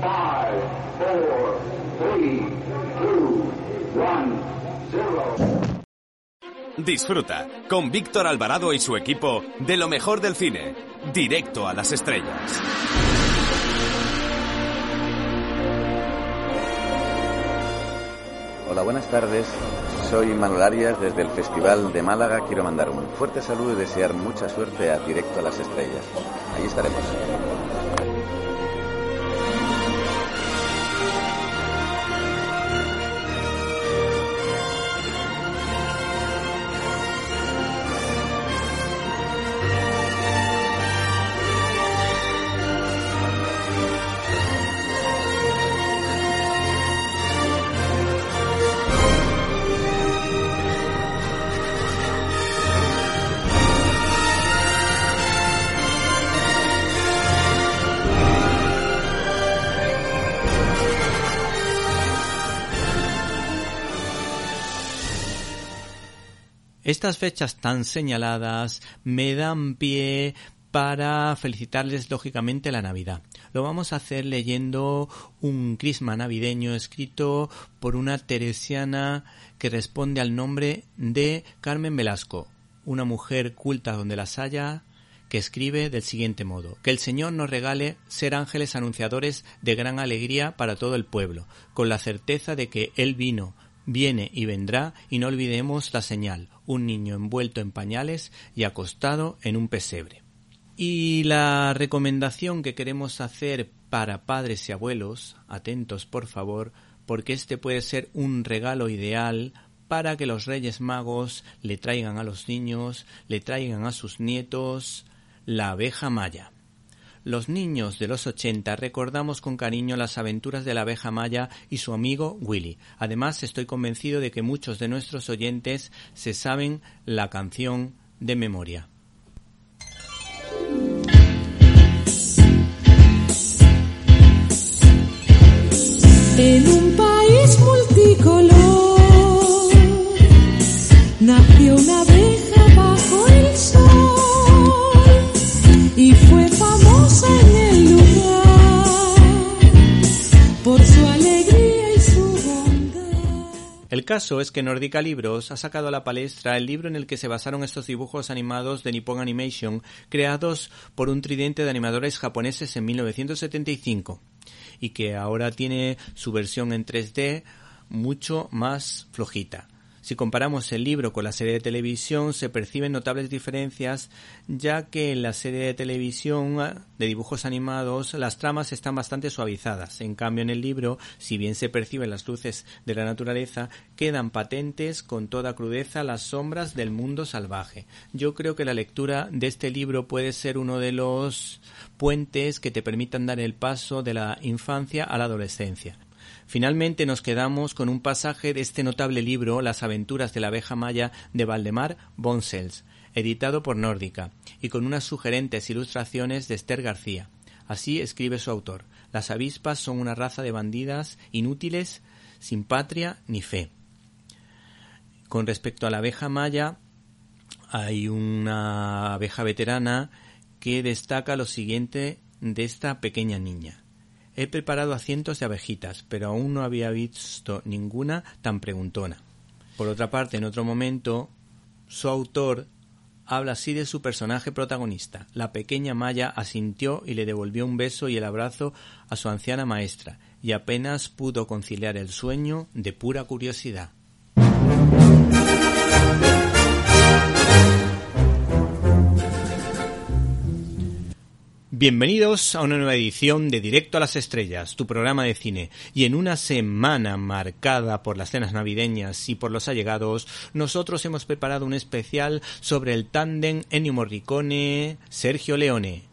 Five, four, three, two, one, zero. Disfruta con Víctor Alvarado y su equipo de lo mejor del cine, directo a las estrellas. Hola, buenas tardes. Soy Manuel Arias desde el Festival de Málaga. Quiero mandar un fuerte saludo y desear mucha suerte a Directo a las Estrellas. Allí estaremos. Estas fechas tan señaladas me dan pie para felicitarles lógicamente la Navidad. Lo vamos a hacer leyendo un crisma navideño escrito por una teresiana que responde al nombre de Carmen Velasco, una mujer culta donde las haya, que escribe del siguiente modo Que el Señor nos regale ser ángeles anunciadores de gran alegría para todo el pueblo, con la certeza de que Él vino, viene y vendrá, y no olvidemos la señal, un niño envuelto en pañales y acostado en un pesebre. Y la recomendación que queremos hacer para padres y abuelos, atentos por favor, porque este puede ser un regalo ideal para que los Reyes Magos le traigan a los niños, le traigan a sus nietos la abeja maya. Los niños de los 80 recordamos con cariño las aventuras de la abeja maya y su amigo Willy. Además, estoy convencido de que muchos de nuestros oyentes se saben la canción de memoria. El caso es que Nordica Libros ha sacado a la palestra el libro en el que se basaron estos dibujos animados de Nippon Animation, creados por un tridente de animadores japoneses en 1975 y que ahora tiene su versión en 3D mucho más flojita. Si comparamos el libro con la serie de televisión, se perciben notables diferencias, ya que en la serie de televisión de dibujos animados las tramas están bastante suavizadas. En cambio, en el libro, si bien se perciben las luces de la naturaleza, quedan patentes con toda crudeza las sombras del mundo salvaje. Yo creo que la lectura de este libro puede ser uno de los puentes que te permitan dar el paso de la infancia a la adolescencia. Finalmente nos quedamos con un pasaje de este notable libro Las aventuras de la abeja maya de Valdemar Bonsels, editado por Nórdica, y con unas sugerentes ilustraciones de Esther García. Así escribe su autor. Las avispas son una raza de bandidas inútiles, sin patria ni fe. Con respecto a la abeja maya, hay una abeja veterana que destaca lo siguiente de esta pequeña niña. He preparado a cientos de abejitas, pero aún no había visto ninguna tan preguntona. Por otra parte, en otro momento, su autor habla así de su personaje protagonista. La pequeña Maya asintió y le devolvió un beso y el abrazo a su anciana maestra, y apenas pudo conciliar el sueño de pura curiosidad. Bienvenidos a una nueva edición de Directo a las Estrellas, tu programa de cine. Y en una semana marcada por las cenas navideñas y por los allegados, nosotros hemos preparado un especial sobre el tándem Ennio Morricone-Sergio Leone.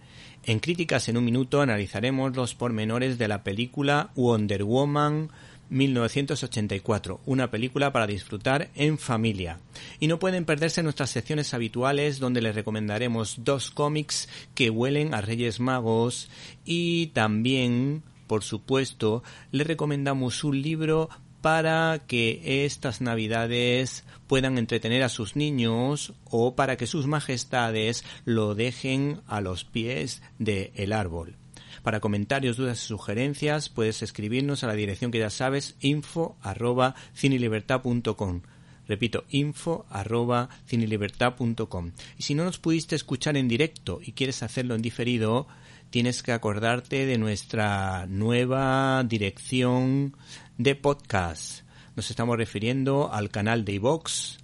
En Críticas en un Minuto analizaremos los pormenores de la película Wonder Woman 1984, una película para disfrutar en familia. Y no pueden perderse nuestras secciones habituales donde les recomendaremos dos cómics que huelen a Reyes Magos y también, por supuesto, les recomendamos un libro para que estas navidades puedan entretener a sus niños o para que sus majestades lo dejen a los pies del árbol. Para comentarios, dudas y sugerencias puedes escribirnos a la dirección que ya sabes, info arroba cinelibertad.com. Repito, info arroba cinelibertad.com. Y si no nos pudiste escuchar en directo y quieres hacerlo en diferido, tienes que acordarte de nuestra nueva dirección de podcast. Nos estamos refiriendo al canal de iVox,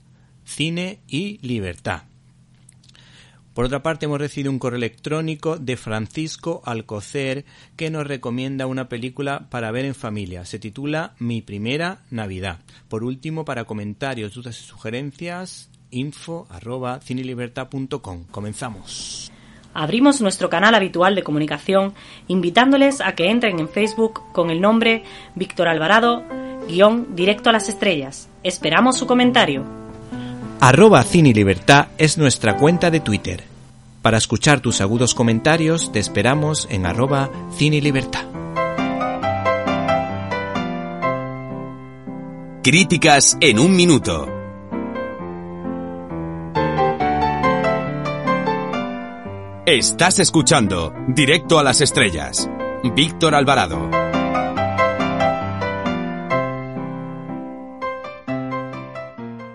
Cine y Libertad. Por otra parte, hemos recibido un correo electrónico de Francisco Alcocer que nos recomienda una película para ver en familia. Se titula Mi primera Navidad. Por último, para comentarios, dudas y sugerencias, info arroba cinelibertad.com. Comenzamos. Abrimos nuestro canal habitual de comunicación invitándoles a que entren en Facebook con el nombre Víctor Alvarado, guion directo a las estrellas. Esperamos su comentario. Arroba Cine Libertad es nuestra cuenta de Twitter. Para escuchar tus agudos comentarios te esperamos en arroba Cine Libertad. Críticas en un minuto. Estás escuchando Directo a las Estrellas. Víctor Alvarado.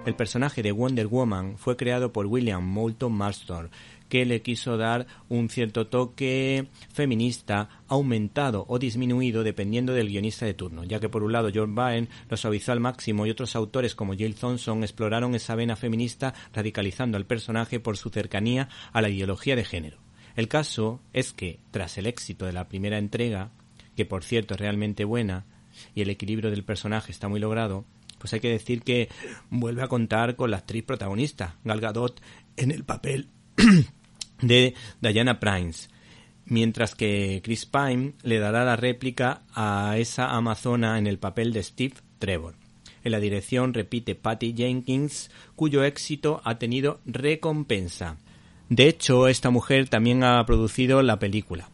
El personaje de Wonder Woman fue creado por William Moulton Marston, que le quiso dar un cierto toque feminista aumentado o disminuido dependiendo del guionista de turno, ya que por un lado George Byrne lo suavizó al máximo y otros autores como Jill Thompson exploraron esa vena feminista radicalizando al personaje por su cercanía a la ideología de género. El caso es que, tras el éxito de la primera entrega, que por cierto es realmente buena, y el equilibrio del personaje está muy logrado, pues hay que decir que vuelve a contar con la actriz protagonista, Gal Gadot, en el papel de Diana Prince, mientras que Chris Pine le dará la réplica a esa amazona en el papel de Steve Trevor. En la dirección repite Patty Jenkins, cuyo éxito ha tenido recompensa. De hecho, esta mujer también ha producido la película.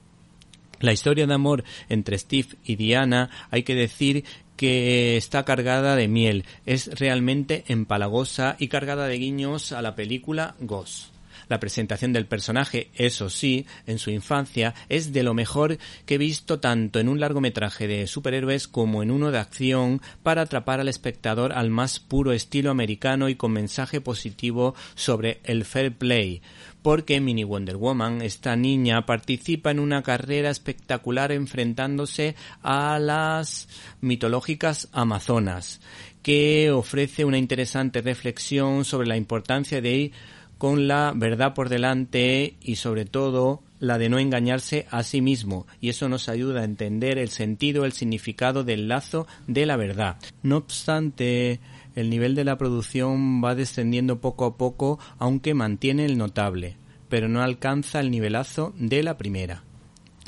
La historia de amor entre Steve y Diana hay que decir que está cargada de miel, es realmente empalagosa y cargada de guiños a la película Ghost. La presentación del personaje, eso sí, en su infancia, es de lo mejor que he visto tanto en un largometraje de superhéroes como en uno de acción para atrapar al espectador al más puro estilo americano y con mensaje positivo sobre el fair play. Porque Mini Wonder Woman, esta niña, participa en una carrera espectacular enfrentándose a las mitológicas amazonas, que ofrece una interesante reflexión sobre la importancia de con la verdad por delante y sobre todo la de no engañarse a sí mismo y eso nos ayuda a entender el sentido, el significado del lazo de la verdad. No obstante, el nivel de la producción va descendiendo poco a poco aunque mantiene el notable, pero no alcanza el nivelazo de la primera.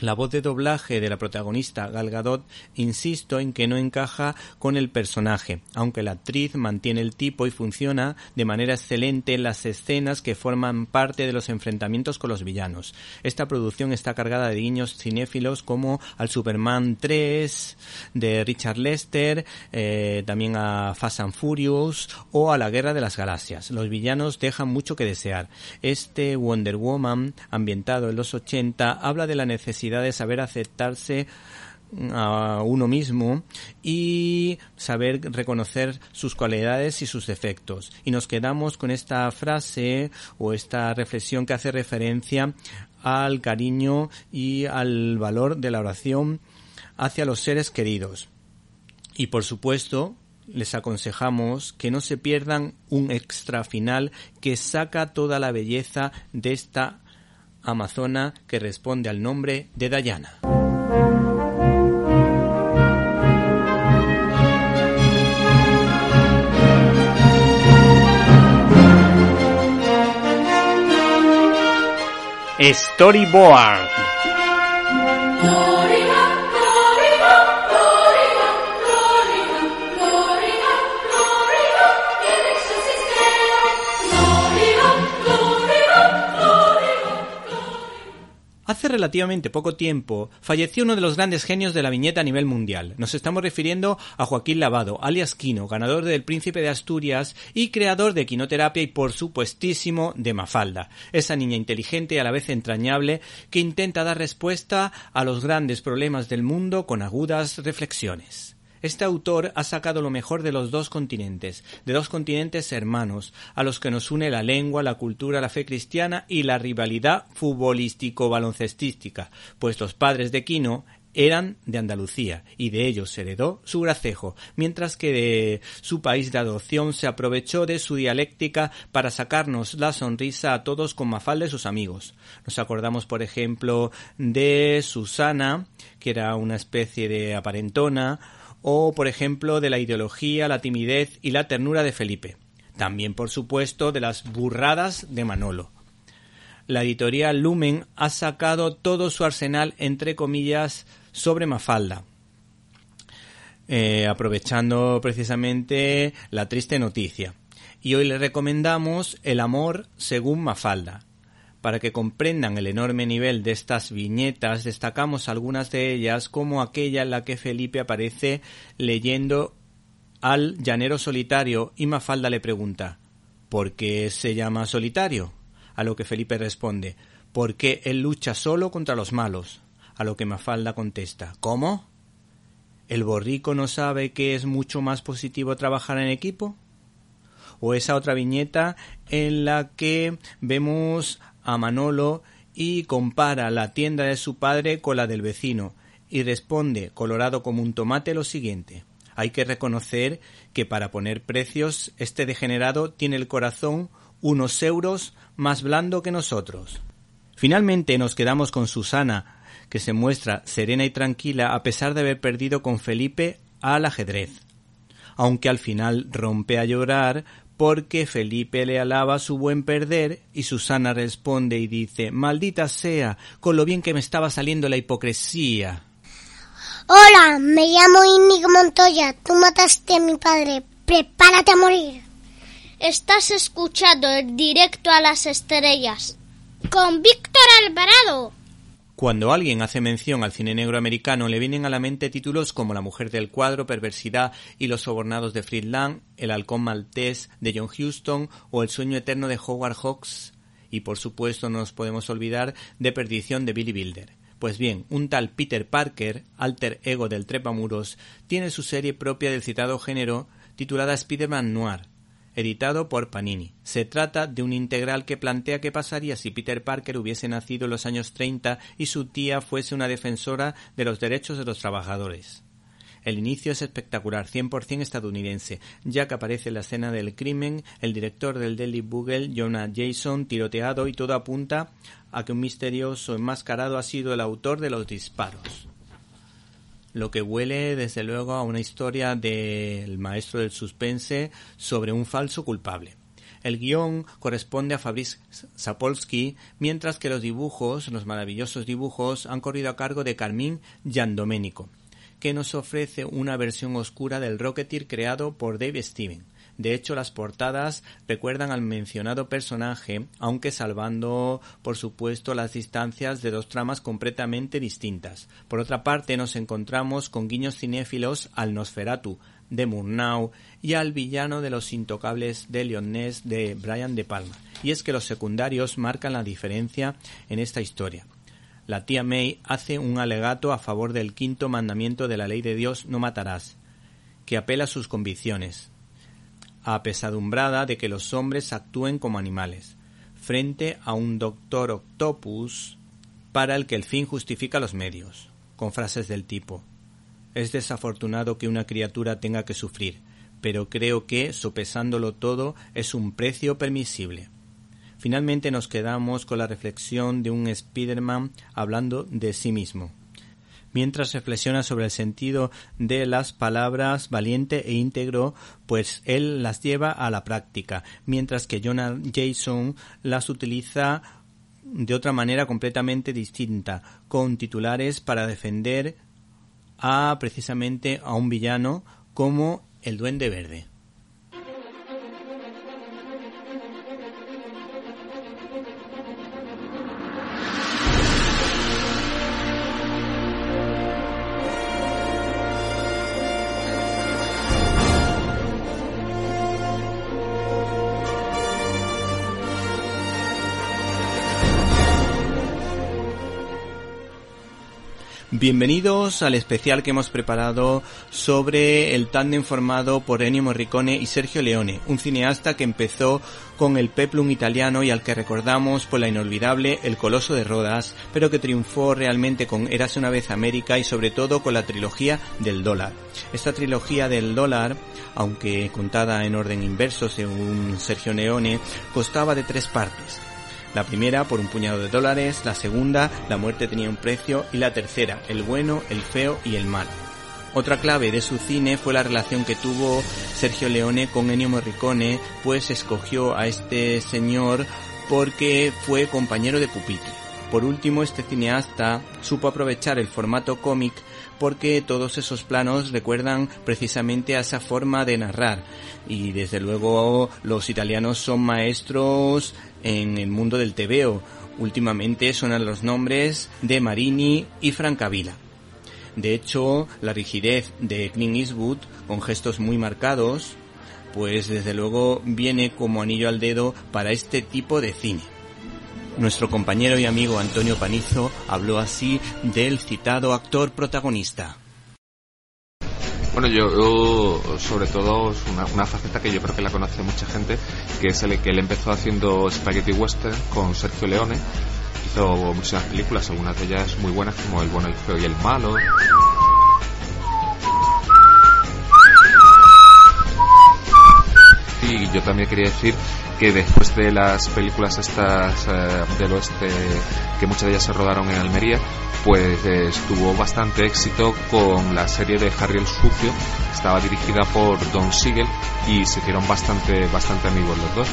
La voz de doblaje de la protagonista Gal Gadot, insisto en que no encaja con el personaje, aunque la actriz mantiene el tipo y funciona de manera excelente en las escenas que forman parte de los enfrentamientos con los villanos. Esta producción está cargada de guiños cinéfilos como al Superman 3 de Richard Lester, eh, también a Fast and Furious o a la Guerra de las Galaxias. Los villanos dejan mucho que desear. Este Wonder Woman, ambientado en los 80, habla de la necesidad de saber aceptarse a uno mismo y saber reconocer sus cualidades y sus defectos. Y nos quedamos con esta frase o esta reflexión que hace referencia al cariño y al valor de la oración hacia los seres queridos. Y por supuesto, les aconsejamos que no se pierdan un extra final que saca toda la belleza de esta amazona que responde al nombre de Dayana. Storyboard. Hace relativamente poco tiempo falleció uno de los grandes genios de la viñeta a nivel mundial. Nos estamos refiriendo a Joaquín Lavado, alias Quino, ganador del Príncipe de Asturias y creador de Quinoterapia y por supuestísimo de Mafalda, esa niña inteligente y a la vez entrañable que intenta dar respuesta a los grandes problemas del mundo con agudas reflexiones. Este autor ha sacado lo mejor de los dos continentes, de dos continentes hermanos, a los que nos une la lengua, la cultura, la fe cristiana y la rivalidad futbolístico-baloncestística, pues los padres de Quino eran de Andalucía y de ellos heredó su gracejo, mientras que de su país de adopción se aprovechó de su dialéctica para sacarnos la sonrisa a todos con Mafalda y sus amigos. Nos acordamos, por ejemplo, de Susana, que era una especie de aparentona, o, por ejemplo, de la ideología, la timidez y la ternura de Felipe. También, por supuesto, de las burradas de Manolo. La editorial Lumen ha sacado todo su arsenal, entre comillas, sobre Mafalda, eh, aprovechando precisamente la triste noticia. Y hoy le recomendamos El amor según Mafalda, para que comprendan el enorme nivel de estas viñetas, destacamos algunas de ellas como aquella en la que Felipe aparece leyendo al llanero solitario y Mafalda le pregunta ¿Por qué se llama solitario? A lo que Felipe responde porque él lucha solo contra los malos. A lo que Mafalda contesta ¿Cómo? ¿El borrico no sabe que es mucho más positivo trabajar en equipo? O esa otra viñeta en la que vemos a Manolo y compara la tienda de su padre con la del vecino y responde, colorado como un tomate, lo siguiente. Hay que reconocer que para poner precios este degenerado tiene el corazón unos euros más blando que nosotros. Finalmente nos quedamos con Susana, que se muestra serena y tranquila a pesar de haber perdido con Felipe al ajedrez, aunque al final rompe a llorar porque Felipe le alaba su buen perder y Susana responde y dice Maldita sea, con lo bien que me estaba saliendo la hipocresía. Hola, me llamo Inigo Montoya, tú mataste a mi padre, prepárate a morir. Estás escuchando el directo a las estrellas con Víctor Alvarado. Cuando alguien hace mención al cine negro americano le vienen a la mente títulos como La mujer del cuadro, Perversidad y Los sobornados de Friedland, El halcón maltés de John Huston o El sueño eterno de Howard Hawks y por supuesto no nos podemos olvidar de Perdición de Billy Wilder. Pues bien, un tal Peter Parker, alter ego del Trepamuros, tiene su serie propia del citado género titulada Spider-Man Noir, editado por Panini. Se trata de un integral que plantea qué pasaría si Peter Parker hubiese nacido en los años 30 y su tía fuese una defensora de los derechos de los trabajadores. El inicio es espectacular, 100% estadounidense, ya que aparece en la escena del crimen el director del Daily Bugle, Jonah Jason, tiroteado y todo apunta a que un misterioso enmascarado ha sido el autor de los disparos lo que huele desde luego a una historia del maestro del suspense sobre un falso culpable. El guion corresponde a Fabrice Sapolsky, mientras que los dibujos, los maravillosos dibujos, han corrido a cargo de Carmín Giandomenico, que nos ofrece una versión oscura del Rocketeer creado por Dave Steven. De hecho, las portadas recuerdan al mencionado personaje, aunque salvando, por supuesto, las distancias de dos tramas completamente distintas. Por otra parte, nos encontramos con guiños cinéfilos al Nosferatu de Murnau y al villano de los intocables de Leonés de Brian De Palma. Y es que los secundarios marcan la diferencia en esta historia. La tía May hace un alegato a favor del quinto mandamiento de la ley de Dios no matarás, que apela a sus convicciones, apesadumbrada de que los hombres actúen como animales, frente a un doctor octopus para el que el fin justifica los medios, con frases del tipo Es desafortunado que una criatura tenga que sufrir, pero creo que, sopesándolo todo, es un precio permisible. Finalmente nos quedamos con la reflexión de un Spiderman hablando de sí mismo mientras reflexiona sobre el sentido de las palabras valiente e íntegro, pues él las lleva a la práctica, mientras que Jonah Jason las utiliza de otra manera completamente distinta, con titulares para defender a precisamente a un villano como el Duende Verde. Bienvenidos al especial que hemos preparado sobre el tándem formado por Ennio Morricone y Sergio Leone, un cineasta que empezó con el peplum italiano y al que recordamos por la inolvidable El Coloso de Rodas, pero que triunfó realmente con Érase una vez América y sobre todo con la trilogía del dólar. Esta trilogía del dólar, aunque contada en orden inverso según Sergio Leone, constaba de tres partes. La primera por un puñado de dólares, la segunda, la muerte tenía un precio y la tercera, el bueno, el feo y el mal. Otra clave de su cine fue la relación que tuvo Sergio Leone con Ennio Morricone, pues escogió a este señor porque fue compañero de pupitre. Por último, este cineasta supo aprovechar el formato cómic porque todos esos planos recuerdan precisamente a esa forma de narrar. Y desde luego los italianos son maestros en el mundo del tebeo. Últimamente suenan los nombres de Marini y Francavilla. De hecho, la rigidez de Clint Eastwood, con gestos muy marcados, pues desde luego viene como anillo al dedo para este tipo de cine. Nuestro compañero y amigo Antonio Panizo habló así del citado actor protagonista. Bueno, yo, sobre todo es una, faceta que yo creo que la conoce mucha gente, que es el que él empezó haciendo Spaghetti Western con Sergio Leone. Hizo muchas películas, algunas de ellas muy buenas como El bueno, el feo y el malo. Y yo también quería decir que después de las películas estas eh, del oeste, que muchas de ellas se rodaron en Almería, pues eh, estuvo bastante éxito con la serie de Harry el Sucio, estaba dirigida por Don Siegel y se hicieron bastante, bastante amigos los dos.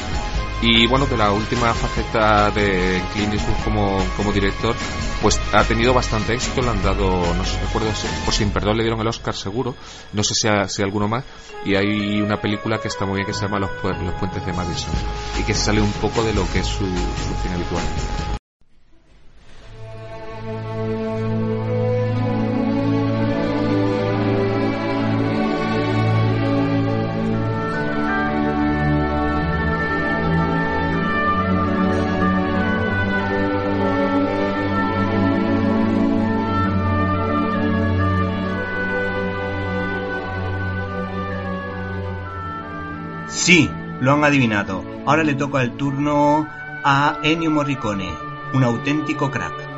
Y bueno, de la última faceta de Clint Eastwood como, como director, pues ha tenido bastante éxito, le han dado, no sé, recuerdo, por Sin Perdón le dieron el Oscar seguro, no sé si, si alguno más, y hay una película que está muy bien que se llama Los, Puentes de Madison, y que sale un poco de lo que es su, su cine habitual. Sí, lo han adivinado. Ahora le toca el turno a Ennio Morricone, un auténtico crack.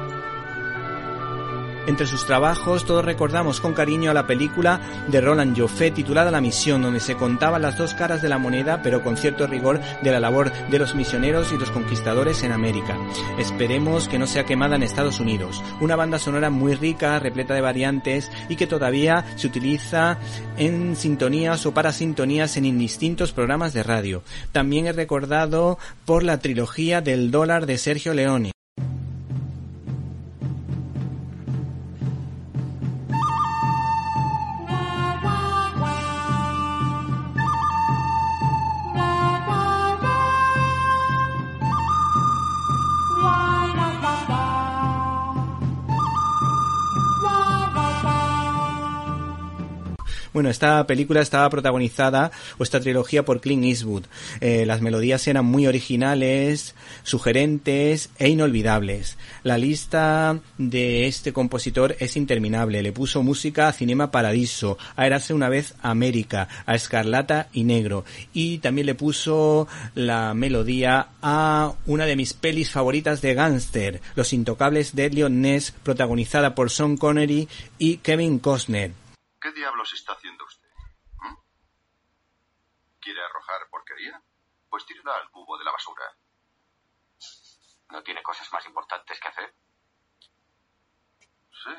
Entre sus trabajos todos recordamos con cariño a la película de Roland Joffé titulada La Misión, donde se contaban las dos caras de la moneda, pero con cierto rigor de la labor de los misioneros y los conquistadores en América. Esperemos que no sea quemada en Estados Unidos. Una banda sonora muy rica, repleta de variantes y que todavía se utiliza en sintonías o para sintonías en indistintos programas de radio. También es recordado por la trilogía del dólar de Sergio Leone. Bueno, esta película estaba protagonizada, o esta trilogía, por Clint Eastwood. Eh, las melodías eran muy originales, sugerentes e inolvidables. La lista de este compositor es interminable. Le puso música a Cinema Paradiso, a Erase una vez América, a Escarlata y Negro. Y también le puso la melodía a una de mis pelis favoritas de gángster, Los Intocables de Elliot Ness, protagonizada por Sean Connery y Kevin Costner. ¿Qué diablos está haciendo usted? ¿Mm? ¿Quiere arrojar porquería? Pues tírala al cubo de la basura. ¿No tiene cosas más importantes que hacer? Sí.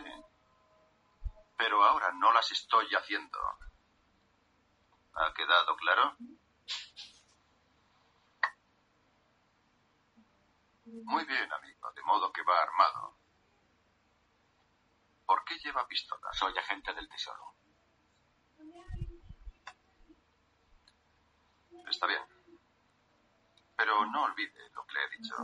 Pero ahora no las estoy haciendo. ¿Ha quedado claro? Muy bien, amigo, de modo que va armado. ¿Por qué lleva pistola? Soy agente del tesoro. Está bien. Pero no olvide lo que le he dicho.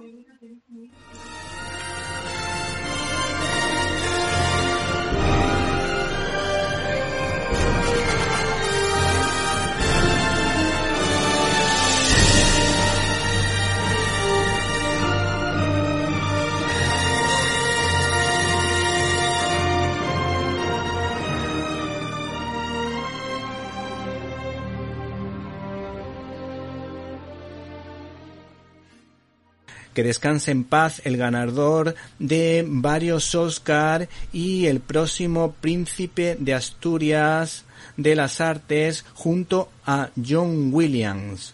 Que descanse en paz el ganador de varios Oscar y el próximo príncipe de Asturias de las artes junto a John Williams.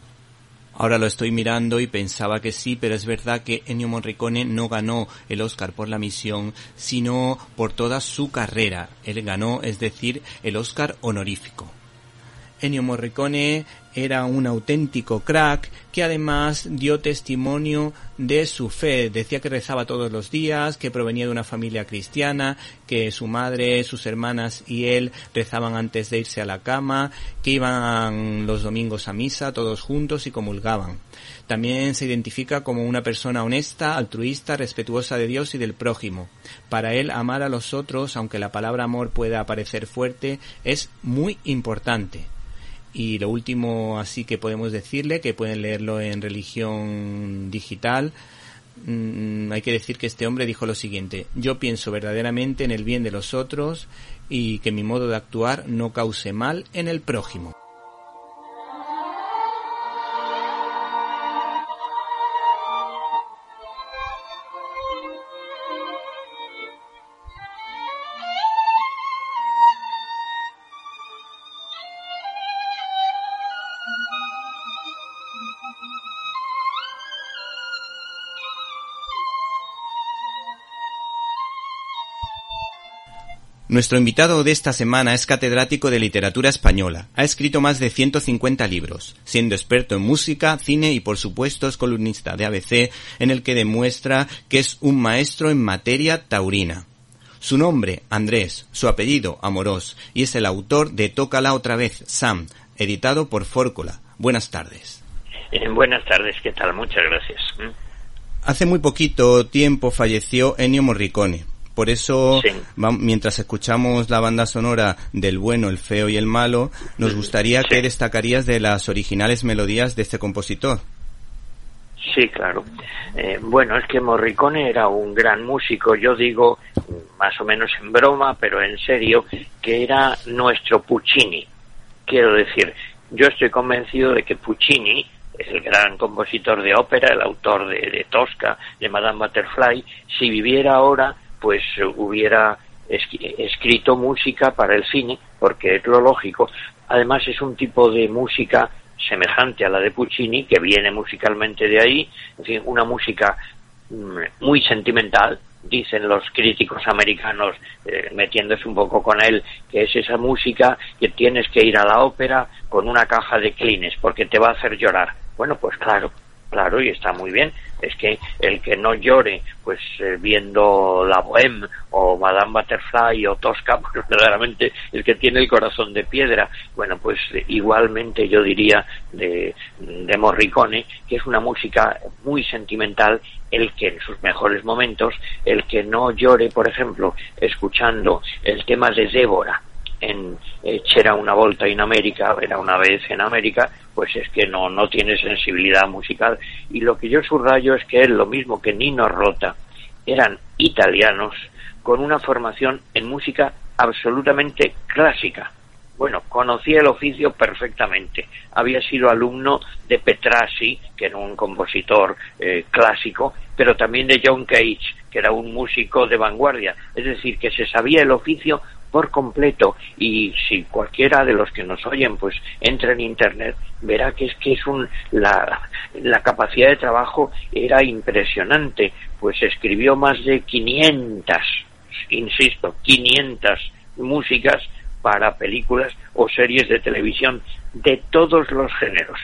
Ahora lo estoy mirando y pensaba que sí, pero es verdad que Ennio Morricone no ganó el Oscar por la misión, sino por toda su carrera. Él ganó, es decir, el Oscar honorífico. Ennio Morricone era un auténtico crack que además dio testimonio de su fe. Decía que rezaba todos los días, que provenía de una familia cristiana, que su madre, sus hermanas y él rezaban antes de irse a la cama, que iban los domingos a misa todos juntos y comulgaban. También se identifica como una persona honesta, altruista, respetuosa de Dios y del prójimo. Para él amar a los otros, aunque la palabra amor pueda parecer fuerte, es muy importante. Y lo último así que podemos decirle, que pueden leerlo en religión digital, mm, hay que decir que este hombre dijo lo siguiente, yo pienso verdaderamente en el bien de los otros y que mi modo de actuar no cause mal en el prójimo. Nuestro invitado de esta semana es catedrático de literatura española. Ha escrito más de 150 libros, siendo experto en música, cine y por supuesto es columnista de ABC en el que demuestra que es un maestro en materia taurina. Su nombre, Andrés, su apellido, Amorós, y es el autor de Tócala otra vez, Sam, editado por Fórcola. Buenas tardes. Eh, buenas tardes, ¿qué tal? Muchas gracias. Hace muy poquito tiempo falleció Ennio Morricone. Por eso, mientras escuchamos la banda sonora del bueno, el feo y el malo, nos gustaría que destacarías de las originales melodías de este compositor. Sí, claro. Eh, bueno, es que Morricone era un gran músico, yo digo, más o menos en broma, pero en serio, que era nuestro Puccini. Quiero decir, yo estoy convencido de que Puccini es el gran compositor de ópera, el autor de, de Tosca, de Madame Butterfly, si viviera ahora pues hubiera escrito música para el cine, porque es lo lógico. Además es un tipo de música semejante a la de Puccini, que viene musicalmente de ahí, en fin, una música mm, muy sentimental, dicen los críticos americanos, eh, metiéndose un poco con él, que es esa música que tienes que ir a la ópera con una caja de clines, porque te va a hacer llorar. Bueno, pues claro, claro, y está muy bien. Es que el que no llore, pues eh, viendo La Bohème o Madame Butterfly o Tosca, pues verdaderamente el que tiene el corazón de piedra. Bueno, pues igualmente yo diría de, de Morricone, que es una música muy sentimental, el que en sus mejores momentos, el que no llore, por ejemplo, escuchando el tema de Débora, en C'era una volta in América, era una vez en América, pues es que no, no tiene sensibilidad musical. Y lo que yo subrayo es que es lo mismo que Nino Rota, eran italianos con una formación en música absolutamente clásica. Bueno, conocía el oficio perfectamente. Había sido alumno de Petrassi, que era un compositor eh, clásico, pero también de John Cage, que era un músico de vanguardia. Es decir, que se sabía el oficio por completo. Y si cualquiera de los que nos oyen pues entra en internet verá que es que es un la, la capacidad de trabajo era impresionante pues escribió más de 500 insisto 500 músicas para películas o series de televisión de todos los géneros.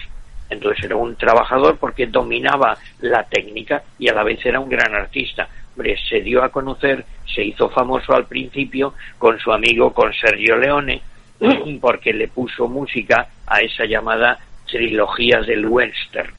Entonces era un trabajador porque dominaba la técnica y a la vez era un gran artista se dio a conocer, se hizo famoso al principio con su amigo, con Sergio Leone, porque le puso música a esa llamada trilogía del western.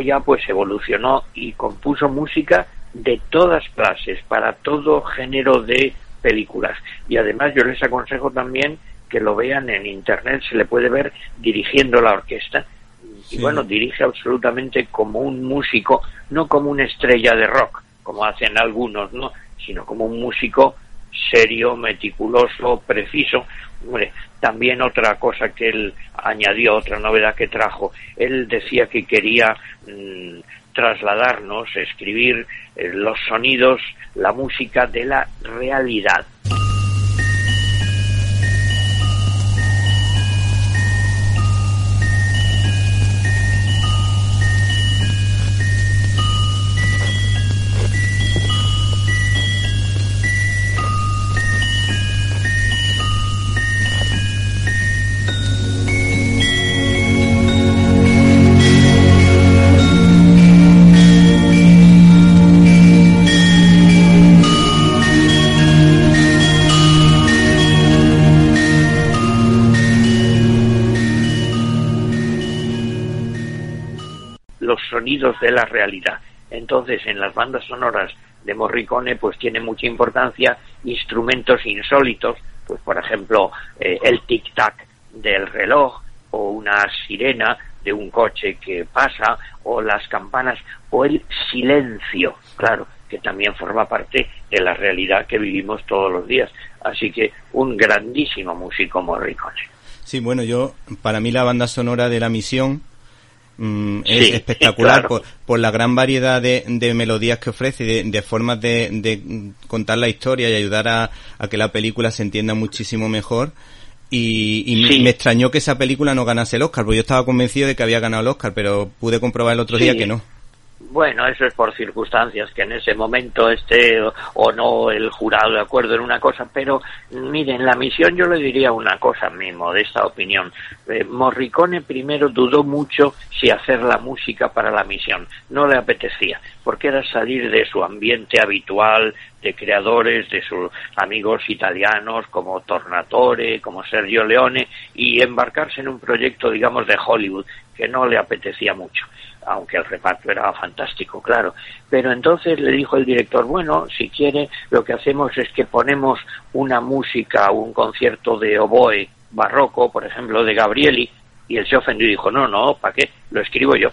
Luego ya pues evolucionó y compuso música de todas clases, para todo género de películas. Y además yo les aconsejo también que lo vean en internet, se le puede ver dirigiendo la orquesta. Y bueno, dirige absolutamente como un músico, no como una estrella de rock, como hacen algunos, ¿no? Sino como un músico serio, meticuloso, preciso. también otra cosa que él añadió, otra novedad que trajo, él decía que quería mm, trasladarnos, escribir eh, los sonidos, la música de la realidad. De la realidad. Entonces, en las bandas sonoras de Morricone, pues tiene mucha importancia instrumentos insólitos, pues por ejemplo, eh, el tic-tac del reloj, o una sirena de un coche que pasa, o las campanas, o el silencio, claro, que también forma parte de la realidad que vivimos todos los días. Así que un grandísimo músico Morricone. Sí, bueno, yo, para mí la banda sonora de la misión Mm, es espectacular por, la gran variedad de, melodías que ofrece, de, de formas de, contar la historia y ayudar a, que la película se entienda muchísimo mejor. Y, me extrañó que esa película no ganase el Oscar, porque yo estaba convencido de que había ganado el Oscar, pero pude comprobar el otro día que no. Bueno, eso es por circunstancias, que en ese momento esté o no el jurado de acuerdo en una cosa, pero miren, la misión yo le diría una cosa, mismo de esta opinión. Eh, Morricone primero dudó mucho si hacer la música para la misión, no le apetecía, porque era salir de su ambiente habitual, de creadores, de sus amigos italianos como Tornatore, como Sergio Leone, y embarcarse en un proyecto, digamos, de Hollywood, que no le apetecía mucho aunque el reparto era fantástico, claro. Pero entonces le dijo el director, bueno, si quiere, lo que hacemos es que ponemos una música, un concierto de oboe barroco, por ejemplo, de Gabrieli, y él se ofendió y dijo, no, no, ¿para qué? Lo escribo yo.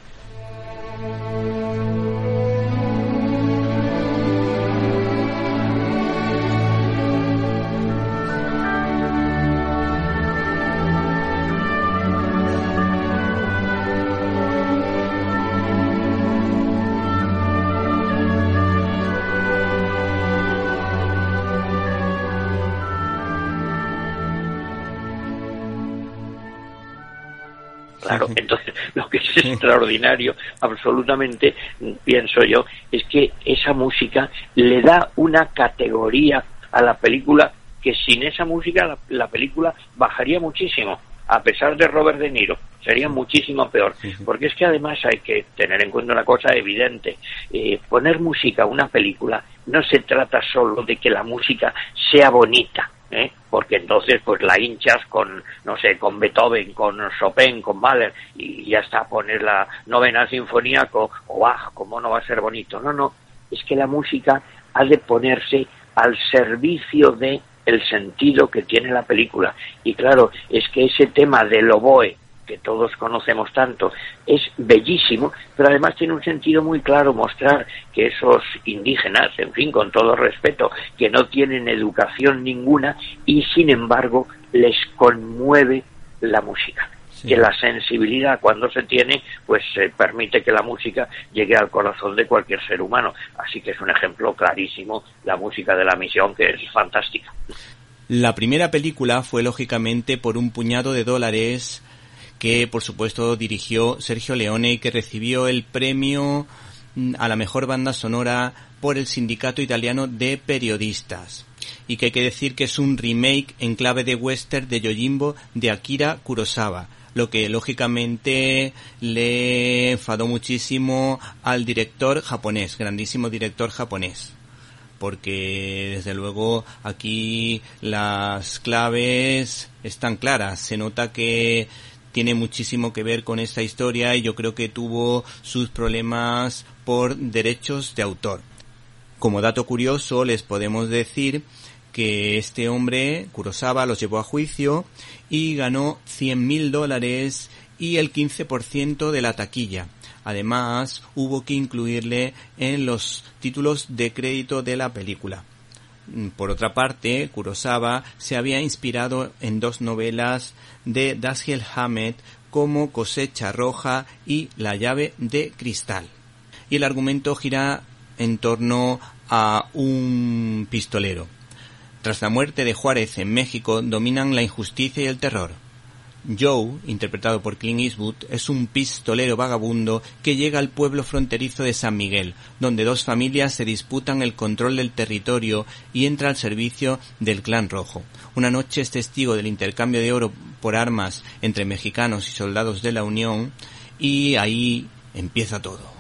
Claro, entonces lo que es extraordinario, absolutamente, pienso yo, es que esa música le da una categoría a la película que sin esa música la, película bajaría muchísimo, a pesar de Robert De Niro, sería muchísimo peor. Porque es que además hay que tener en cuenta una cosa evidente, eh, poner música a una película no se trata solo de que la música sea bonita, ¿eh? Porque entonces pues la hinchas con, no sé, con Beethoven, con Chopin, con Mahler, y ya está, poner la novena sinfonía o ah, cómo no va a ser bonito. No, no, es que la música ha de ponerse al servicio de el sentido que tiene la película. Y claro, es que ese tema del oboe, que todos conocemos tanto, es bellísimo, pero además tiene un sentido muy claro mostrar que esos indígenas, en fin, con todo respeto, que no tienen educación ninguna y sin embargo les conmueve la música. que la sensibilidad cuando se tiene pues permite que la música llegue al corazón de cualquier ser humano. Así que es un ejemplo clarísimo la música de la misión que es fantástica. La primera película fue lógicamente por un puñado de dólares que por supuesto dirigió Sergio Leone y que recibió el premio mm, a la mejor banda sonora por el Sindicato Italiano de Periodistas. Y que hay que decir que es un remake en clave de western de Yojimbo de Akira Kurosawa, lo que lógicamente le enfadó muchísimo al director japonés, grandísimo director japonés porque desde luego aquí las claves están claras. Se nota que tiene muchísimo que ver con esta historia y yo creo que tuvo sus problemas por derechos de autor. Como dato curioso les podemos decir que este hombre, Kurosawa, los llevó a juicio y ganó 100.000 dólares y el 15% de la taquilla. Además, hubo que incluirle en los títulos de crédito de la película. Por otra parte, Kurosawa se había inspirado en dos novelas de Dashiell Hammett como Cosecha Roja y La llave de cristal. Y el argumento gira en torno a un pistolero. Tras la muerte de Juárez en México dominan la injusticia y el terror. Joe, interpretado por Clint Eastwood, es un pistolero vagabundo que llega al pueblo fronterizo de San Miguel, donde dos familias se disputan el control del territorio y entra al servicio del clan rojo. Una noche es testigo del intercambio de oro por armas entre mexicanos y soldados de la Unión y ahí empieza todo.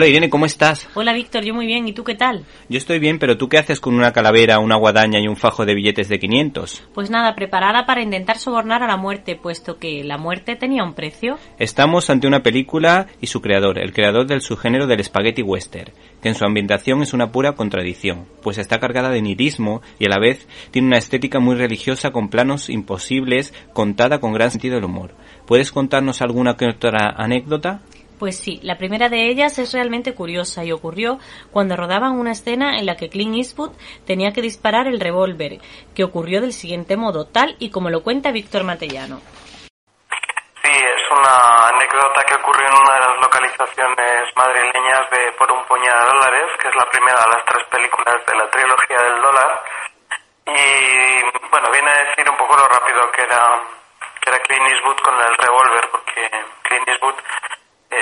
Hola Irene, ¿cómo estás? Hola Víctor, yo muy bien, ¿y tú qué tal? Yo estoy bien, pero ¿tú qué haces con una calavera, una guadaña y un fajo de billetes de 500? Pues nada, preparada para intentar sobornar a la muerte, puesto que la muerte tenía un precio. Estamos ante una película y su creador, el creador del subgénero del spaghetti western, que en su ambientación es una pura contradicción, pues está cargada de nihilismo y a la vez tiene una estética muy religiosa con planos imposibles, contada con gran sentido del humor. ¿Puedes contarnos alguna que otra anécdota? Pues sí, la primera de ellas es realmente curiosa y ocurrió cuando rodaban una escena en la que Clint Eastwood tenía que disparar el revólver, que ocurrió del siguiente modo, tal y como lo cuenta Víctor Matellano. Sí, es una anécdota que ocurrió en una de las localizaciones madrileñas de Por un puñado de dólares, que es la primera de las tres películas de la trilogía del dólar. Y bueno, viene a decir un poco lo rápido que era, que era Clint Eastwood con el revólver, porque Clint Eastwood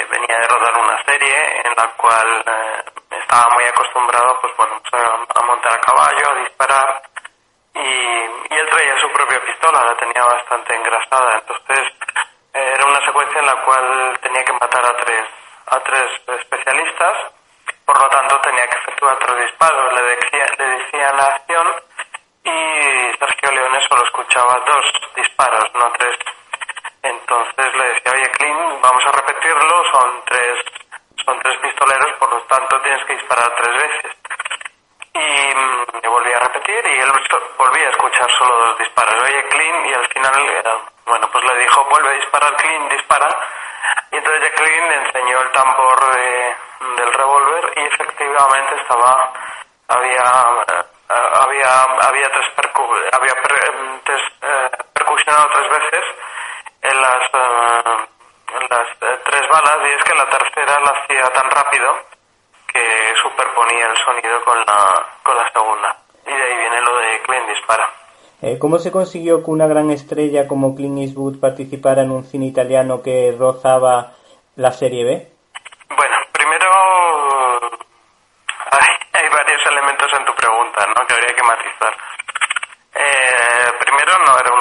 venía de rodar una serie en la cual eh, estaba muy acostumbrado pues bueno pues, a, montar a caballo, a disparar y, y, él traía su propia pistola, la tenía bastante engrasada, entonces eh, era una secuencia en la cual tenía que matar a tres, a tres especialistas, por lo tanto tenía que efectuar tres disparos, le, decía, le decían la acción y Sergio Leone solo escuchaba dos disparos, no tres entonces le decía, oye, Clint, vamos a repetirlo, son tres, son tres pistoleros, por lo tanto tienes que disparar tres veces. Y mm, volví a repetir y él volvía a escuchar solo dos disparos. Oye, Clint, y al final, bueno, pues le dijo, vuelve a disparar, Clint, dispara. Y entonces ya Clint le enseñó el tambor de, del revólver y efectivamente estaba, había, eh, había, había tres, había tres, eh, percusionado tres veces las, eh, las eh, tres balas y es que la tercera la hacía tan rápido que superponía el sonido con la, con la segunda. Y de ahí viene lo de Clint dispara. Eh, ¿Cómo se consiguió que una gran estrella como Clint Eastwood participara en un cine italiano que rozaba la serie B? Bueno, primero hay, hay varios elementos en tu pregunta, ¿no? Que habría que matizar. Eh, primero no era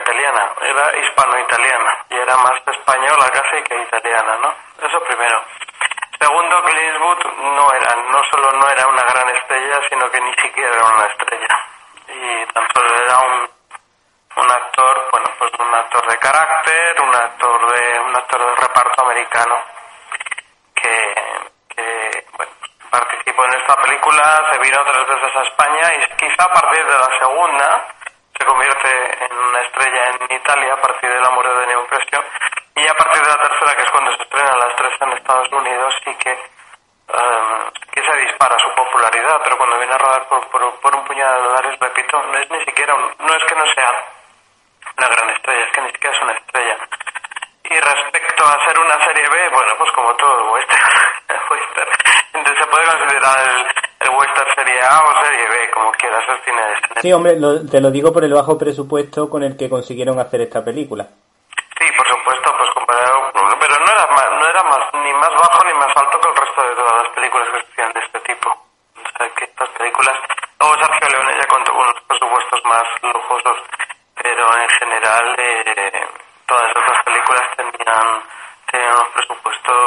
italiana, era hispano-italiana y era más española casi que italiana, ¿no? Eso primero. Segundo, Clint Eastwood no era, no solo no era una gran estrella, sino que ni siquiera era una estrella. Y tan solo era un, un actor, bueno, pues un actor de carácter, un actor de, un actor de reparto americano que, que bueno, participó en esta película, se vino tres veces a España y quizá a partir de la segunda se convierte en una estrella en Italia a partir del amor de Neocresio y a partir de la tercera, que es cuando se estrenan las tres en Estados Unidos, sí que, um, que se dispara su popularidad, pero cuando viene a rodar por, por, un puñado de dólares, repito, no es ni siquiera, no es que no sea una gran estrella, es que ni siquiera es una estrella. Y respecto a ser una serie B, bueno, pues como todo western, western. Entonces se puede considerar el, el, western serie A o serie B, como quieras, es cine de Sí, hombre, lo, te lo digo por el bajo presupuesto con el que consiguieron hacer esta película. Sí, por supuesto, pues comparado, pero no era, más, no era más, ni más bajo ni más alto que el resto de todas las películas que se hacían de este tipo. O sea, que estas películas, luego Sergio Leone ya contó con unos presupuestos más lujosos, pero en general... Eh, todas estas películas tenían, tenían unos presupuestos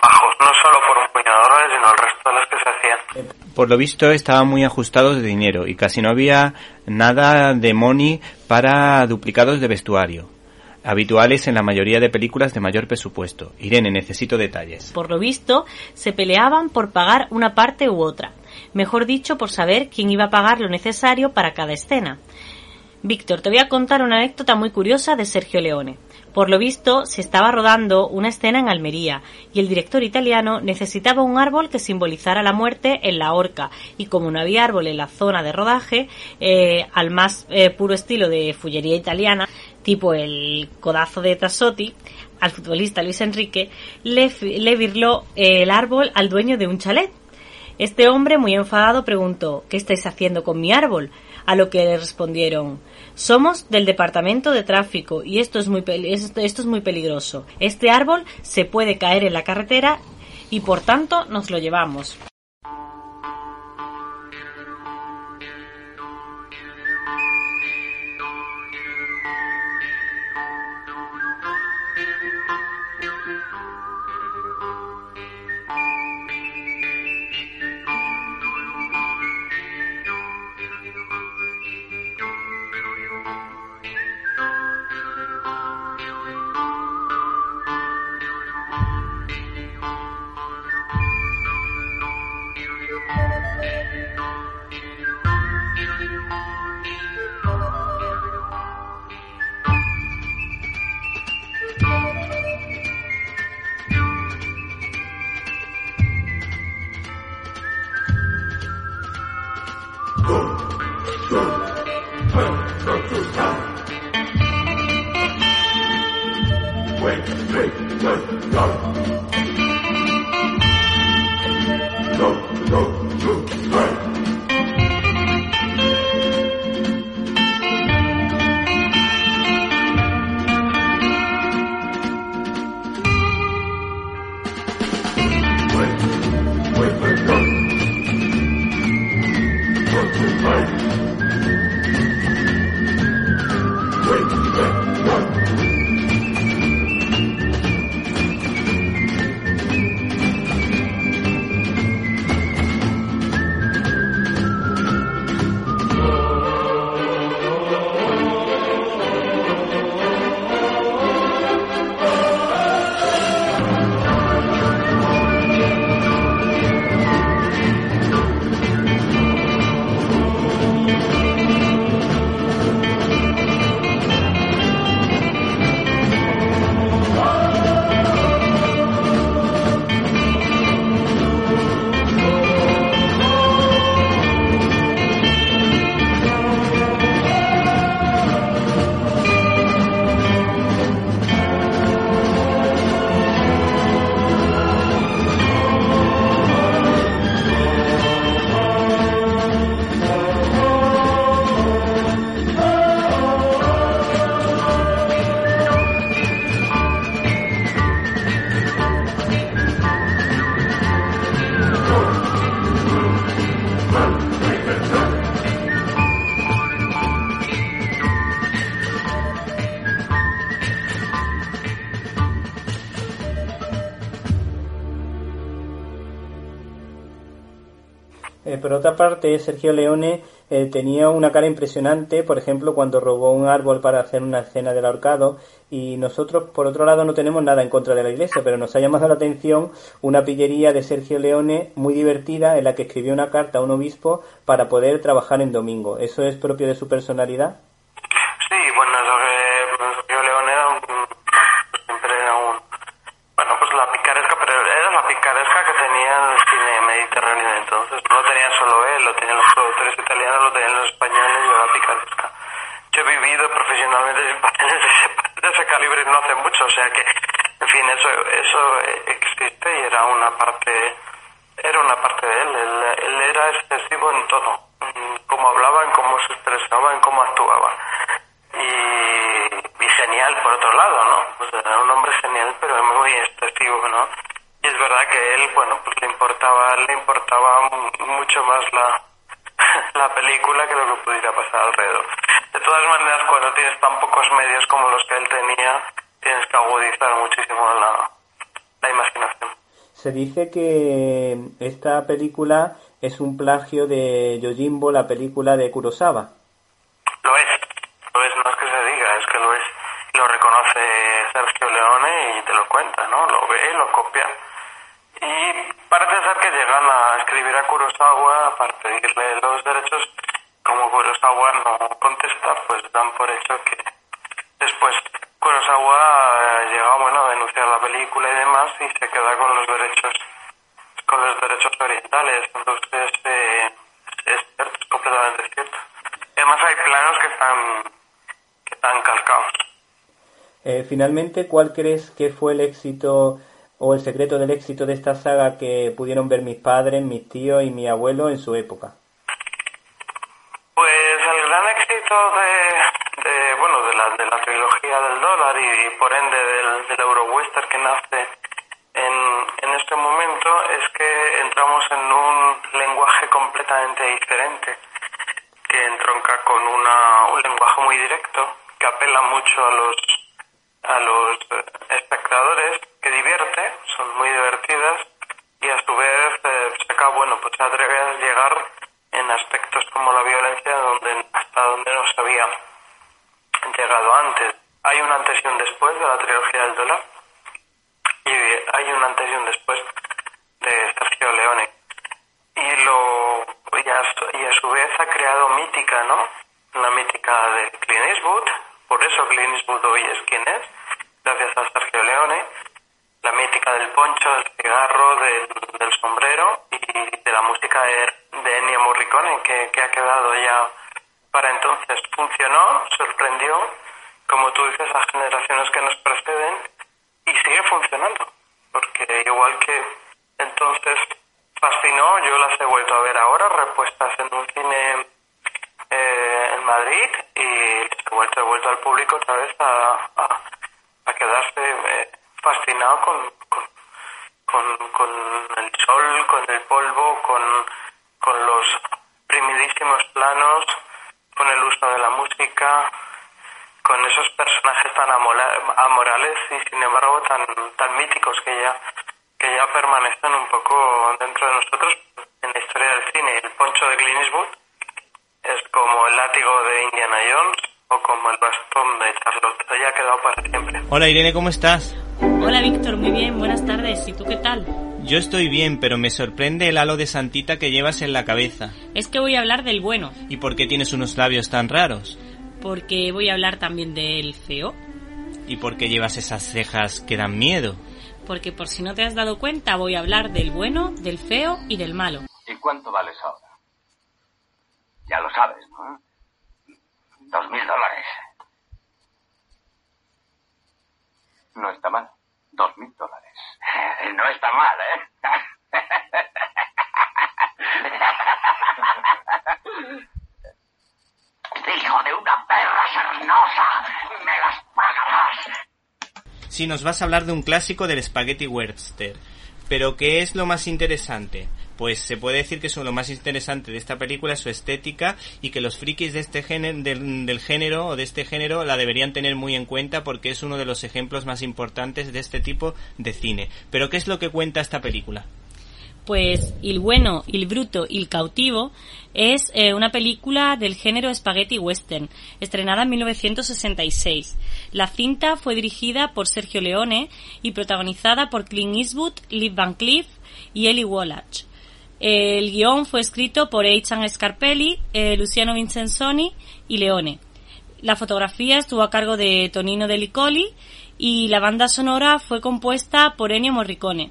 bajos, no solo por un puñado de dólares, sino el resto de las que se hacían. Por lo visto estaban muy ajustados de dinero y casi no había nada de money para duplicados de vestuario habituales en la mayoría de películas de mayor presupuesto. Irene, necesito detalles. Por lo visto, se peleaban por pagar una parte u otra. Mejor dicho, por saber quién iba a pagar lo necesario para cada escena. Víctor, te voy a contar una anécdota muy curiosa de Sergio Leone. Por lo visto, se estaba rodando una escena en Almería y el director italiano necesitaba un árbol que simbolizara la muerte en la horca y como no había árbol en la zona de rodaje, eh, al más eh, puro estilo de fullería italiana, tipo el codazo de Tassotti, al futbolista Luis Enrique, le, le virló el árbol al dueño de un chalet. Este hombre, muy enfadado, preguntó ¿Qué estáis haciendo con mi árbol? A lo que le respondieron somos del departamento de tráfico y esto es muy esto es muy peligroso. Este árbol se puede caer en la carretera y por tanto nos lo llevamos. Otra parte, Sergio Leone eh, tenía una cara impresionante, por ejemplo, cuando robó un árbol para hacer una escena del ahorcado, y nosotros, por otro lado, no tenemos nada en contra de la iglesia, pero nos ha llamado la atención una pillería de Sergio Leone muy divertida en la que escribió una carta a un obispo para poder trabajar en domingo. ¿Eso es propio de su personalidad? Sí, bueno, eso que pues, Sergio Leone era un, pues, siempre era un, bueno, pues la picaresca, pero era la picaresca que tenía el cine mediterráneo entonces. No lo tenía solo él, lo tenían los productores italianos, lo tenían los españoles y la picaresca. Yo he vivido profesionalmente en papeles de ese, de ese calibre no hace mucho, o sea que, en fin, eso, eso existe y era una parte, era una parte de él. Él, él era excesivo en todo, en cómo hablaba, en cómo se expresaba, en cómo actuaba. Y, genial por otro lado, ¿no? O era un hombre genial, pero muy excesivo, ¿no? Y es verdad que él, bueno, pues le importaba, le importaba mucho más la, la película que lo que pudiera pasar alrededor. De todas maneras, cuando tienes tan pocos medios como los que él tenía, tienes que agudizar muchísimo la, la imaginación. Se dice que esta película es un plagio de Yojimbo, la película de Kurosawa. Lo es, lo es, no es que se diga, es que lo es. Lo reconoce Sergio Leone y te lo cuenta, ¿no? Lo ve, lo copia. Y parece ser que llegan a escribir a Kurosawa para pedirle los derechos. Como Kurosawa no contesta, pues dan por hecho que después Kurosawa llega bueno, a denunciar la película y demás y se queda con los derechos con los derechos orientales. Entonces, eh, es cierto, es completamente cierto. Además hay planos que están, que están calcados. Eh, finalmente, ¿cuál crees que fue el éxito o el secreto del éxito de esta saga que pudieron ver mis padres, mis tíos y mi abuelo en su época? Pues el gran éxito de, de bueno, de la, de la trilogía del dólar y, por ende del, del Eurowestern que nace en, en este momento es que entramos en un lenguaje completamente diferente que entronca con una, un lenguaje muy directo que apela mucho a los a los eh, espectadores que divierte, son muy divertidas y a su vez eh, saca, bueno, pues se atreve a llegar en aspectos como la violencia donde hasta donde no se había llegado antes. Hay un antes y un después de la trilogía del dólar y hay un antes y un después de Sergio Leone y lo y a, su- y a su vez ha creado mítica, ¿no? La mítica de Clint Eastwood, por eso Es quien es, gracias a Sergio Leone, la mítica del poncho, del cigarro, del, del sombrero y de la música de, de Ennio Morricone que, que ha quedado ya para entonces. Funcionó, sorprendió, como tú dices, a generaciones que nos preceden funcionando, porque igual que entonces fascinó, yo las he vuelto a ver ahora, repuestas en un cine eh, en Madrid y vuelto, al público otra vez a, a, quedarse eh, fascinado con, con, con, el sol, con el polvo, con, con los primidísimos planos, con el uso de la música, con esos personajes tan amorales y sin embargo tan, tan míticos que ya, que ya permanecen un poco dentro de nosotros en la historia del cine. El poncho de Clint es como el látigo de Indiana Jones o como el bastón de Charlotte. Ya ha quedado para siempre. Hola Irene, ¿cómo estás? Hola Víctor, muy bien, buenas tardes. ¿Y tú qué tal? Yo estoy bien, pero me sorprende el halo de santita que llevas en la cabeza. Es que voy a hablar del bueno, ¿Y por qué tienes unos labios tan raros? porque voy a hablar también del feo, ¿Y por qué llevas esas cejas que dan miedo? porque por si no te has dado cuenta voy a hablar del bueno, del feo y del malo. ¿Y cuánto vales ahora? Ya lo sabes, ¿no? Dos mil dólares. No está mal. Dos mil dólares. No está mal, ¿eh? Hijo de una perra sarnosa. Me las pagarás. Si nos vas a hablar de un clásico del Spaghetti Western. Pero ¿qué es lo más interesante? Pues se puede decir que eso, lo más interesante de esta película es su estética y que los frikis de este género, del, género o de este género la deberían tener muy en cuenta porque es uno de los ejemplos más importantes de este tipo de cine. Pero ¿qué es lo que cuenta esta película? Pues Il bueno, Il bruto, Il cautivo es eh, una película del género spaghetti western, estrenada en 1966. La cinta fue dirigida por Sergio Leone y protagonizada por Clint Eastwood, Liv Van Cleef y Eli Wallach. El guion fue escrito por Eitan Scarpelli, eh, Luciano Vincenzoni y Leone. La fotografía estuvo a cargo de Tonino De Licoli y la banda sonora fue compuesta por Ennio Morricone.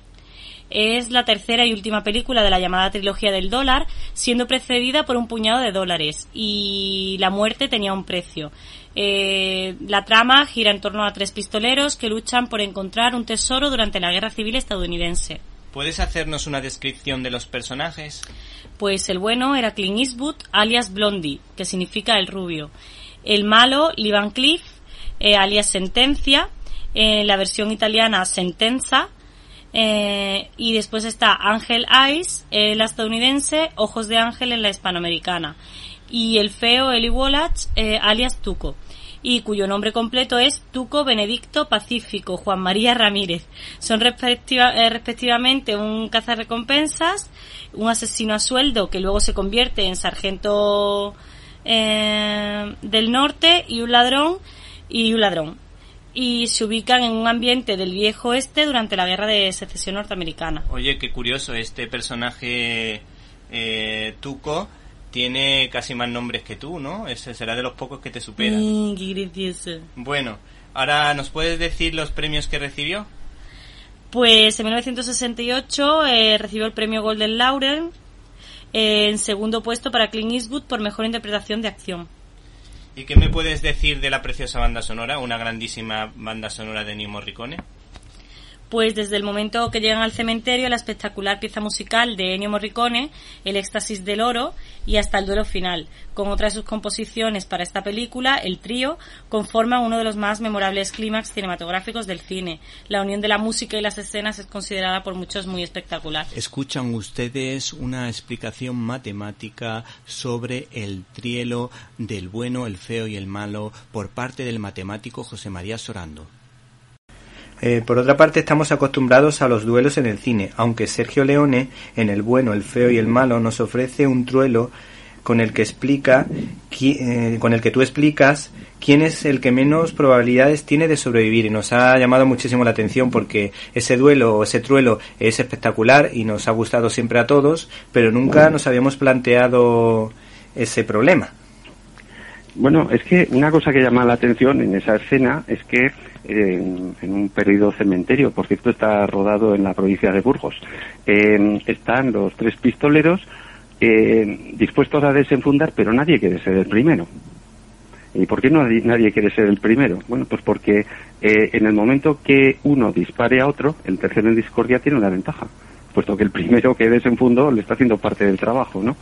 Es la tercera y última película de la llamada trilogía del dólar, siendo precedida por un puñado de dólares y la muerte tenía un precio. Eh, la trama gira en torno a tres pistoleros que luchan por encontrar un tesoro durante la guerra civil estadounidense. ¿Puedes hacernos una descripción de los personajes? Pues el bueno era Clint Eastwood, alias Blondie, que significa el rubio. El malo, Lee Van Cleef, eh, alias Sentencia, en la versión italiana Sentenza, eh, y después está Ángel Eyes, la estadounidense, Ojos de Ángel en la hispanoamericana. Y el feo Eli Wallach, eh, alias Tuco. Y cuyo nombre completo es Tuco Benedicto Pacífico Juan María Ramírez. Son respectiva- eh, respectivamente un cazarrecompensas, un asesino a sueldo que luego se convierte en sargento eh, del norte y un ladrón y un ladrón y se ubican en un ambiente del viejo oeste durante la guerra de secesión norteamericana. Oye, qué curioso, este personaje eh, Tuco tiene casi más nombres que tú, ¿no? Ese será de los pocos que te superan. Mm, qué gracioso. Bueno, ahora nos puedes decir los premios que recibió. Pues en 1968 eh, recibió el premio Golden Laurel eh, en segundo puesto para Clint Eastwood por mejor interpretación de acción. ¿Y qué me puedes decir de la preciosa banda sonora, una grandísima banda sonora de Ennio Morricone? Pues desde el momento que llegan al cementerio, la espectacular pieza musical de Ennio Morricone, El éxtasis del oro, y hasta el duelo final. Con otras de sus composiciones para esta película, el trío conforma uno de los más memorables clímax cinematográficos del cine. La unión de la música y las escenas es considerada por muchos muy espectacular. Escuchan ustedes una explicación matemática sobre el trielo del bueno, el feo y el malo por parte del matemático José María Sorando. Eh, por otra parte, estamos acostumbrados a los duelos en el cine, aunque Sergio Leone, en El bueno, el feo y el malo, nos ofrece un duelo con el que explica, eh, con el que tú explicas quién es el que menos probabilidades tiene de sobrevivir. Y nos ha llamado muchísimo la atención porque ese duelo o ese truelo es espectacular y nos ha gustado siempre a todos, pero nunca nos habíamos planteado ese problema. Bueno, es que una cosa que llama la atención en esa escena es que en, un perdido cementerio, por cierto está rodado en la provincia de Burgos, eh, están los tres pistoleros eh, dispuestos a desenfundar, pero nadie quiere ser el primero. ¿Y por qué no nadie, nadie quiere ser el primero? Bueno, pues porque eh, en el momento que uno dispare a otro, el tercero en discordia tiene una ventaja, puesto que el primero que desenfundó le está haciendo parte del trabajo, ¿no?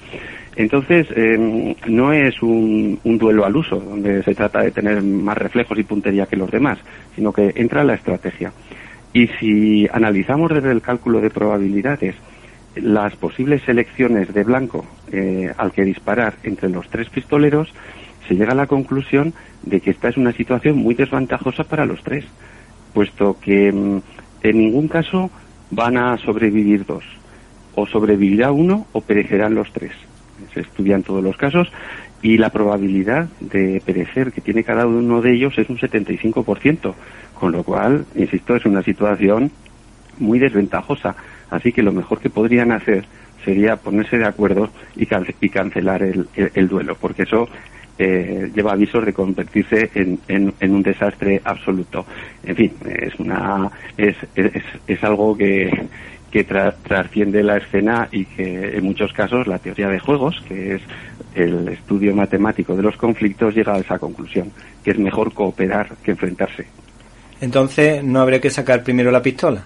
Entonces, eh, no es un, un duelo al uso, donde se trata de tener más reflejos y puntería que los demás, sino que entra la estrategia. Y si analizamos desde el cálculo de probabilidades las posibles selecciones de blanco eh, al que disparar entre los tres pistoleros, se llega a la conclusión de que esta es una situación muy desventajosa para los tres, puesto que mm, en ningún caso van a sobrevivir dos. O sobrevivirá uno o perecerán los tres. Se estudian todos los casos y la probabilidad de perecer que tiene cada uno de ellos es un 75%, con lo cual, insisto, es una situación muy desventajosa. Así que lo mejor que podrían hacer sería ponerse de acuerdo y, cance- y cancelar el, el- el duelo, porque eso eh, lleva avisos de convertirse en, en- en un desastre absoluto. En fin, es una es, es, es algo que, que tra- trasciende la escena y que en muchos casos la teoría de juegos, que es el estudio matemático de los conflictos, llega a esa conclusión, que es mejor cooperar que enfrentarse. Entonces, ¿no habría que sacar primero la pistola?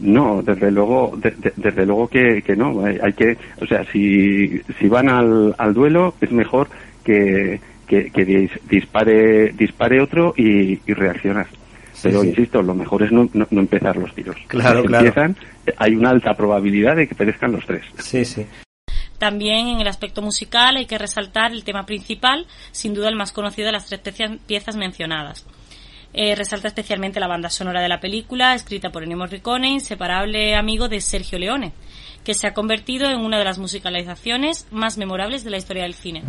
No, desde luego, de- de- desde luego que, que no. Hay, hay que, o sea, si, si van al, al duelo es mejor que, que, que dis- dispare, dispare otro y, y reaccionar. Pero sí. insisto, lo mejor es no, no, no empezar los tiros. Claro, si claro. empiezan, hay una alta probabilidad de que perezcan los tres. Sí, sí. También en el aspecto musical hay que resaltar el tema principal, sin duda el más conocido de las tres piezas- piezas mencionadas. Eh, resalta especialmente la banda sonora de la película, escrita por Ennio Morricone, inseparable amigo de Sergio Leone, que se ha convertido en una de las musicalizaciones más memorables de la historia del cine.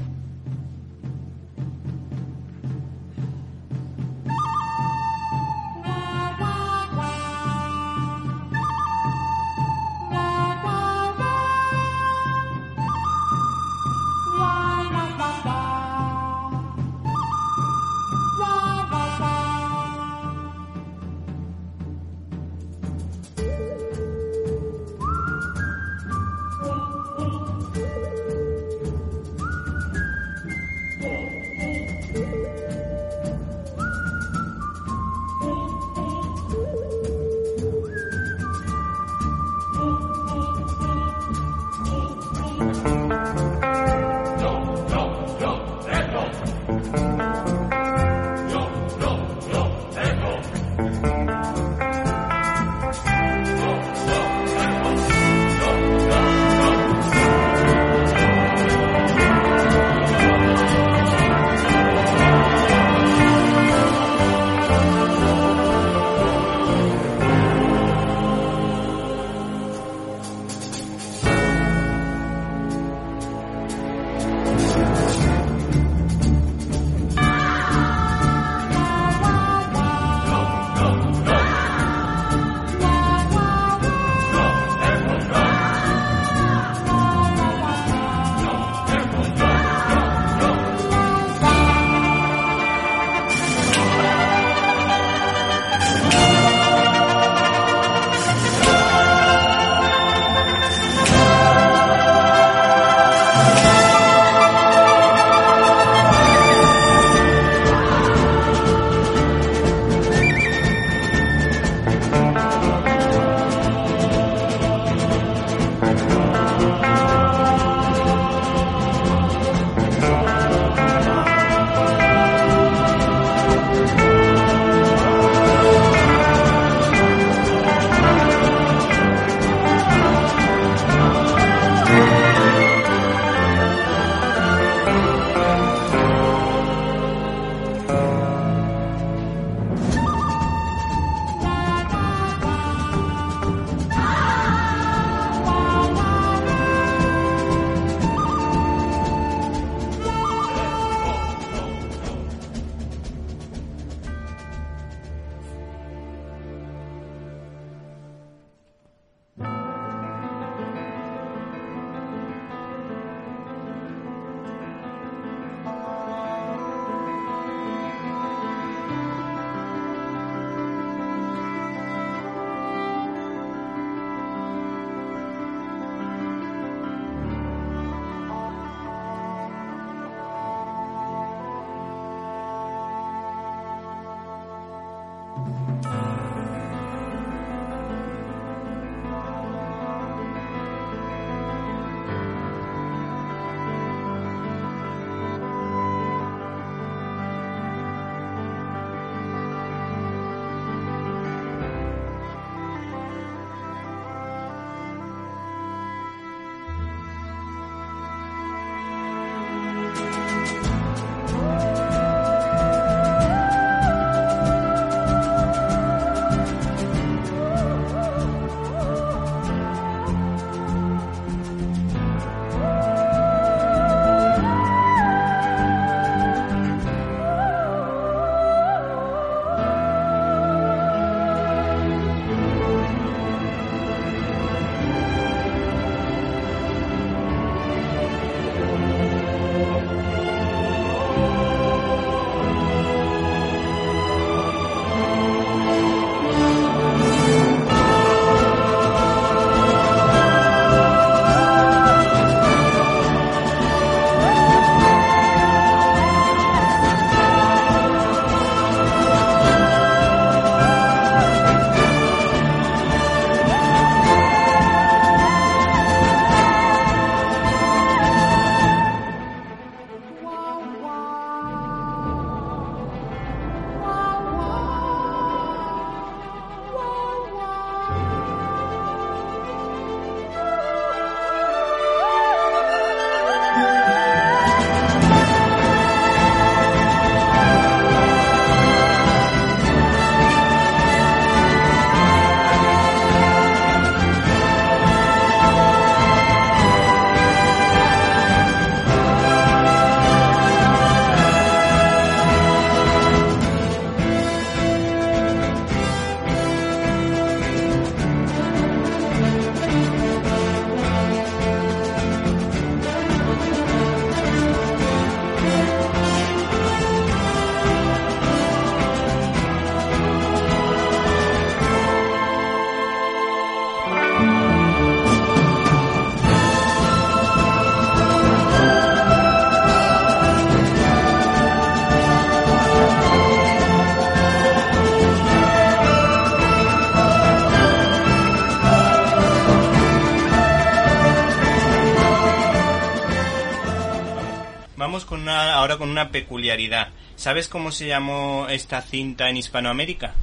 Una, peculiaridad. ¿Sabes cómo se llamó esta cinta en Hispanoamérica?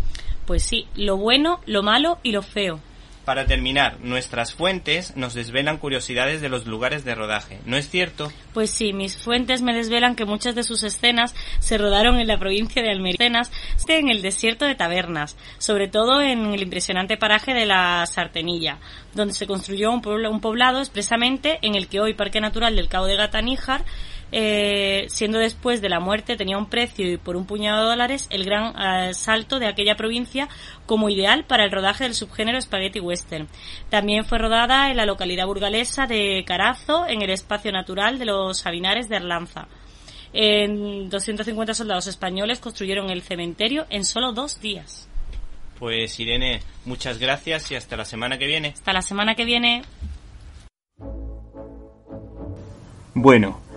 Pues sí, lo bueno, lo malo y lo feo. Para terminar, nuestras fuentes nos desvelan curiosidades de los lugares de rodaje, ¿no es cierto? Pues sí, mis fuentes me desvelan que muchas de sus escenas se rodaron en la provincia de Almería, escenas en el desierto de Tabernas, sobre todo en el impresionante paraje de la Sartenilla, donde se construyó un, pueblo- un poblado expresamente en el que hoy Parque Natural del Cabo de Gata Níjar eh, siendo después de la muerte tenía un precio y por un puñado de dólares el gran eh, salto de aquella provincia como ideal para el rodaje del subgénero Spaghetti Western. También fue rodada en la localidad burgalesa de Carazo, en el espacio natural de los Sabinares de Arlanza. En 250 soldados españoles construyeron el cementerio en solo dos días. Pues Irene, muchas gracias y hasta la semana que viene. Hasta la semana que viene. Bueno,